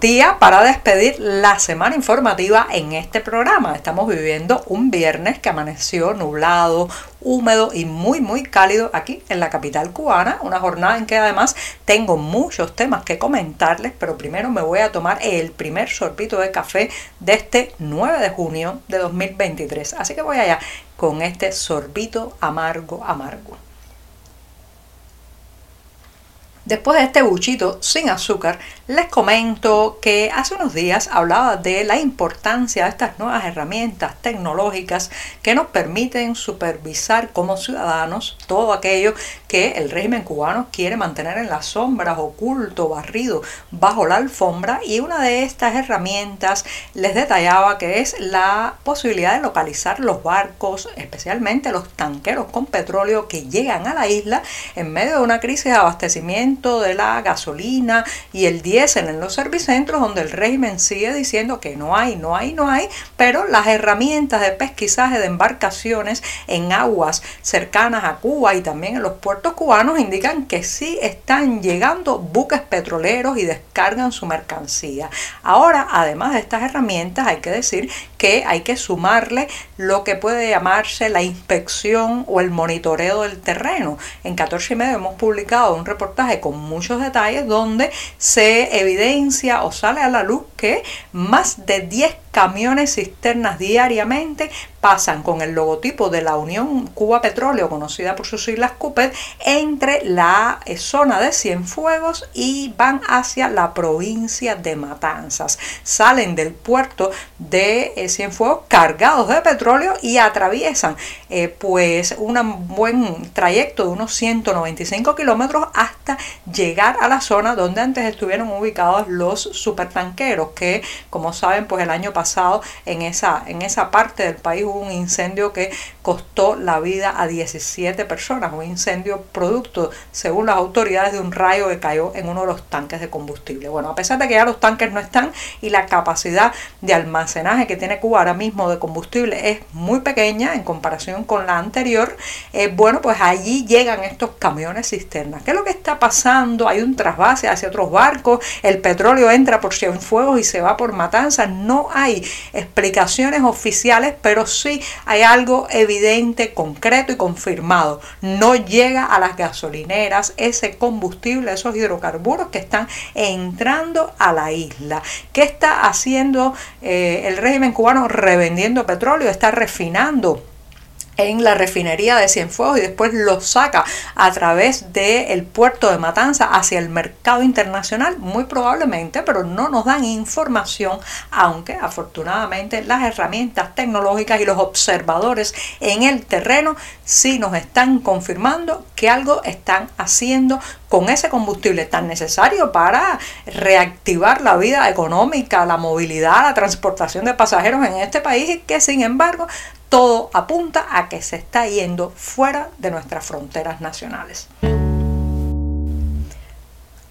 Día para despedir la semana informativa en este programa. Estamos viviendo un viernes que amaneció nublado, húmedo y muy muy cálido aquí en la capital cubana. Una jornada en que además tengo muchos temas que comentarles, pero primero me voy a tomar el primer sorbito de café de este 9 de junio de 2023. Así que voy allá con este sorbito amargo amargo. Después de este buchito sin azúcar, les comento que hace unos días hablaba de la importancia de estas nuevas herramientas tecnológicas que nos permiten supervisar como ciudadanos todo aquello que el régimen cubano quiere mantener en las sombras, oculto, barrido, bajo la alfombra. Y una de estas herramientas les detallaba que es la posibilidad de localizar los barcos, especialmente los tanqueros con petróleo que llegan a la isla en medio de una crisis de abastecimiento de la gasolina y el diésel en los servicentros donde el régimen sigue diciendo que no hay, no hay, no hay, pero las herramientas de pesquisaje de embarcaciones en aguas cercanas a Cuba y también en los puertos cubanos indican que sí están llegando buques petroleros y descargan su mercancía. Ahora, además de estas herramientas, hay que decir que hay que sumarle lo que puede llamarse la inspección o el monitoreo del terreno. En 14 y medio hemos publicado un reportaje con muchos detalles donde se evidencia o sale a la luz que más de 10 camiones cisternas diariamente pasan con el logotipo de la Unión Cuba Petróleo, conocida por sus siglas CUPET, entre la eh, zona de Cienfuegos y van hacia la provincia de Matanzas. Salen del puerto de eh, Cienfuegos cargados de petróleo y atraviesan eh, pues un buen trayecto de unos 195 kilómetros hasta llegar a la zona donde antes estuvieron ubicados los supertanqueros que como saben pues el año pasado en esa, en esa parte del país un incendio que costó la vida a 17 personas, un incendio producto, según las autoridades, de un rayo que cayó en uno de los tanques de combustible. Bueno, a pesar de que ya los tanques no están y la capacidad de almacenaje que tiene Cuba ahora mismo de combustible es muy pequeña en comparación con la anterior, eh, bueno, pues allí llegan estos camiones cisternas. ¿Qué es lo que está pasando? Hay un trasvase hacia otros barcos, el petróleo entra por Cienfuegos y se va por Matanzas. No hay explicaciones oficiales, pero sí hay algo evidente, concreto y confirmado. No llega a las gasolineras ese combustible, esos hidrocarburos que están entrando a la isla. ¿Qué está haciendo eh, el régimen cubano? Revendiendo petróleo, está refinando en la refinería de Cienfuegos y después lo saca a través del puerto de Matanza hacia el mercado internacional, muy probablemente, pero no nos dan información, aunque afortunadamente las herramientas tecnológicas y los observadores en el terreno sí nos están confirmando que algo están haciendo con ese combustible tan necesario para reactivar la vida económica, la movilidad, la transportación de pasajeros en este país y que sin embargo todo apunta a que se está yendo fuera de nuestras fronteras nacionales.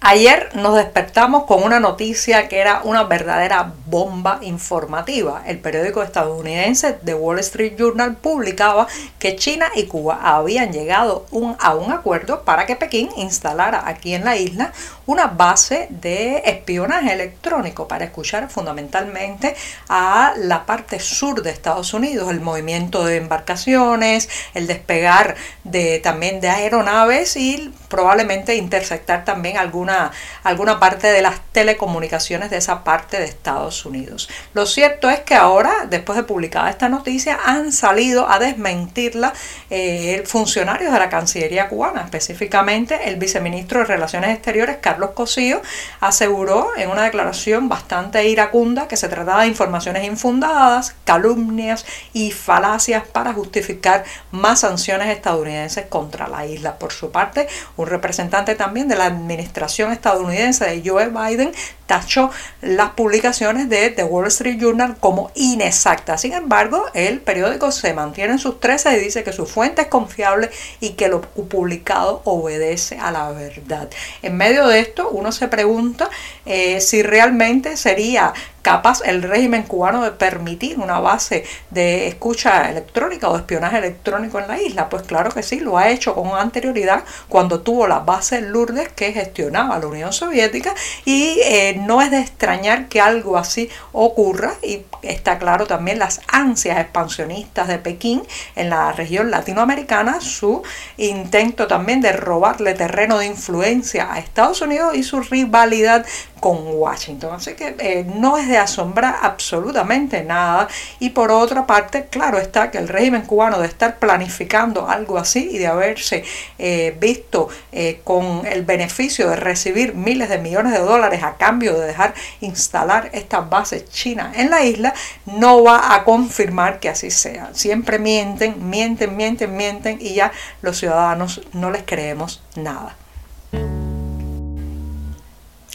Ayer nos despertamos con una noticia que era una verdadera bomba informativa. El periódico estadounidense The Wall Street Journal publicaba que China y Cuba habían llegado a un acuerdo para que Pekín instalara aquí en la isla una base de espionaje electrónico para escuchar fundamentalmente a la parte sur de Estados Unidos, el movimiento de embarcaciones, el despegar de, también de aeronaves y probablemente interceptar también alguna, alguna parte de las telecomunicaciones de esa parte de Estados Unidos. Lo cierto es que ahora, después de publicada esta noticia, han salido a desmentirla eh, funcionarios de la Cancillería cubana, específicamente el viceministro de Relaciones Exteriores, Carlos Cosío, aseguró en una declaración bastante iracunda que se trataba de informaciones infundadas, calumnias y falacias para justificar más sanciones estadounidenses contra la isla. Por su parte, Un representante también de la administración estadounidense de Joe Biden tachó las publicaciones de The Wall Street Journal como inexactas. Sin embargo, el periódico se mantiene en sus 13 y dice que su fuente es confiable y que lo publicado obedece a la verdad. En medio de esto, uno se pregunta eh, si realmente sería capaz el régimen cubano de permitir una base de escucha electrónica o de espionaje electrónico en la isla? Pues claro que sí, lo ha hecho con anterioridad cuando tuvo la base Lourdes que gestionaba la Unión Soviética y eh, no es de extrañar que algo así ocurra y está claro también las ansias expansionistas de Pekín en la región latinoamericana, su intento también de robarle terreno de influencia a Estados Unidos y su rivalidad con Washington. Así que eh, no es de asombrar absolutamente nada. Y por otra parte, claro está que el régimen cubano de estar planificando algo así y de haberse eh, visto eh, con el beneficio de recibir miles de millones de dólares a cambio de dejar instalar estas bases chinas en la isla, no va a confirmar que así sea. Siempre mienten, mienten, mienten, mienten y ya los ciudadanos no les creemos nada.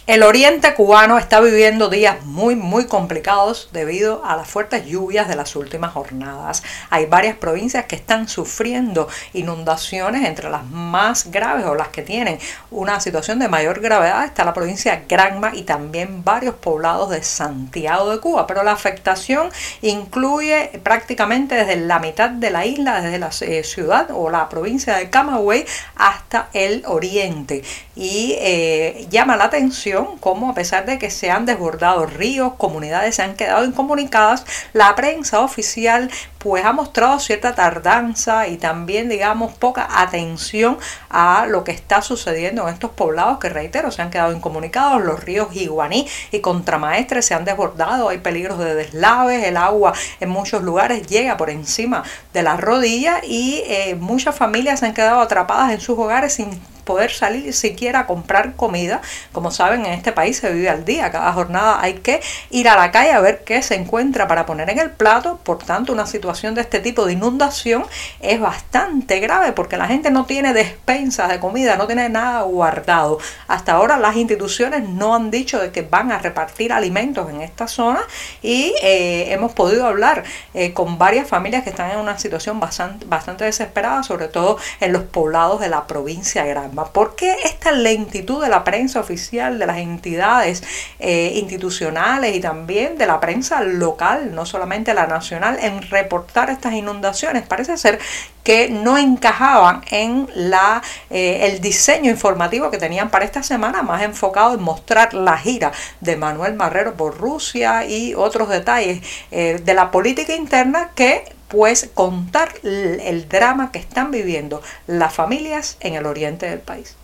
El oriente cubano está viviendo días muy muy complicados debido a las fuertes lluvias de las últimas jornadas. Hay varias provincias que están sufriendo inundaciones, entre las más graves o las que tienen una situación de mayor gravedad está la provincia Granma y también varios poblados de Santiago de Cuba. Pero la afectación incluye prácticamente desde la mitad de la isla, desde la eh, ciudad o la provincia de Camagüey hasta el oriente. Y eh, llama la atención como a pesar de que se han desbordado ríos, comunidades se han quedado incomunicadas, la prensa oficial pues ha mostrado cierta tardanza y también digamos poca atención a lo que está sucediendo en estos poblados que reitero se han quedado incomunicados, los ríos Iguaní y Contramaestre se han desbordado, hay peligros de deslaves, el agua en muchos lugares llega por encima de las rodillas y eh, muchas familias se han quedado atrapadas en sus hogares sin poder salir siquiera a comprar comida. Como saben, en este país se vive al día, cada jornada hay que ir a la calle a ver qué se encuentra para poner en el plato. Por tanto, una situación de este tipo de inundación es bastante grave porque la gente no tiene despensas de comida, no tiene nada guardado. Hasta ahora las instituciones no han dicho de que van a repartir alimentos en esta zona y eh, hemos podido hablar eh, con varias familias que están en una situación bastante, bastante desesperada, sobre todo en los poblados de la provincia de ¿Por qué esta lentitud de la prensa oficial, de las entidades eh, institucionales y también de la prensa local, no solamente la nacional, en reportar estas inundaciones? Parece ser que no encajaban en la, eh, el diseño informativo que tenían para esta semana, más enfocado en mostrar la gira de Manuel Marrero por Rusia y otros detalles eh, de la política interna que pues contar el drama que están viviendo las familias en el oriente del país.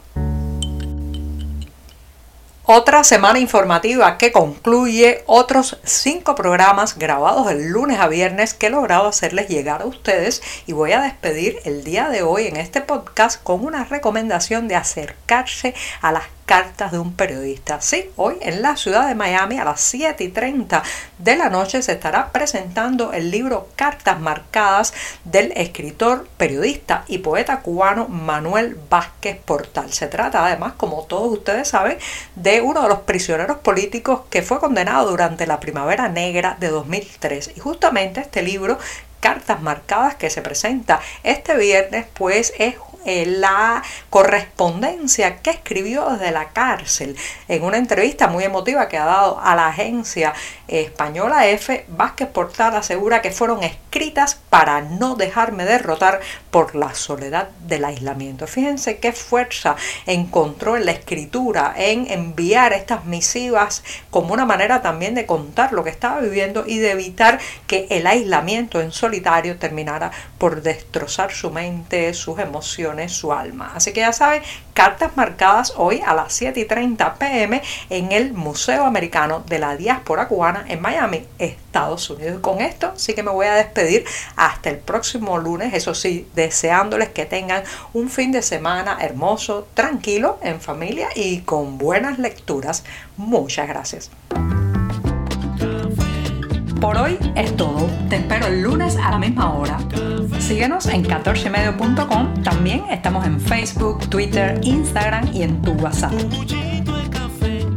Otra semana informativa que concluye otros cinco programas grabados el lunes a viernes que he logrado hacerles llegar a ustedes y voy a despedir el día de hoy en este podcast con una recomendación de acercarse a las cartas de un periodista. Sí, hoy en la ciudad de Miami a las 7 y 30 de la noche se estará presentando el libro Cartas Marcadas del escritor, periodista y poeta cubano Manuel Vázquez Portal. Se trata además, como todos ustedes saben, de uno de los prisioneros políticos que fue condenado durante la Primavera Negra de 2003. Y justamente este libro cartas marcadas que se presenta este viernes pues es la correspondencia que escribió desde la cárcel. En una entrevista muy emotiva que ha dado a la agencia española F, Vázquez Portal asegura que fueron escritas para no dejarme derrotar por la soledad del aislamiento. Fíjense qué fuerza encontró en la escritura, en enviar estas misivas como una manera también de contar lo que estaba viviendo y de evitar que el aislamiento en solitario terminara por destrozar su mente, sus emociones su alma. Así que ya saben, cartas marcadas hoy a las 7 y 30 pm en el Museo Americano de la Diáspora Cubana en Miami, Estados Unidos. con esto sí que me voy a despedir hasta el próximo lunes, eso sí, deseándoles que tengan un fin de semana hermoso, tranquilo, en familia y con buenas lecturas. Muchas gracias. Por hoy es todo. Te espero el lunes a la misma hora. Síguenos en 14medio.com. También estamos en Facebook, Twitter, Instagram y en tu WhatsApp.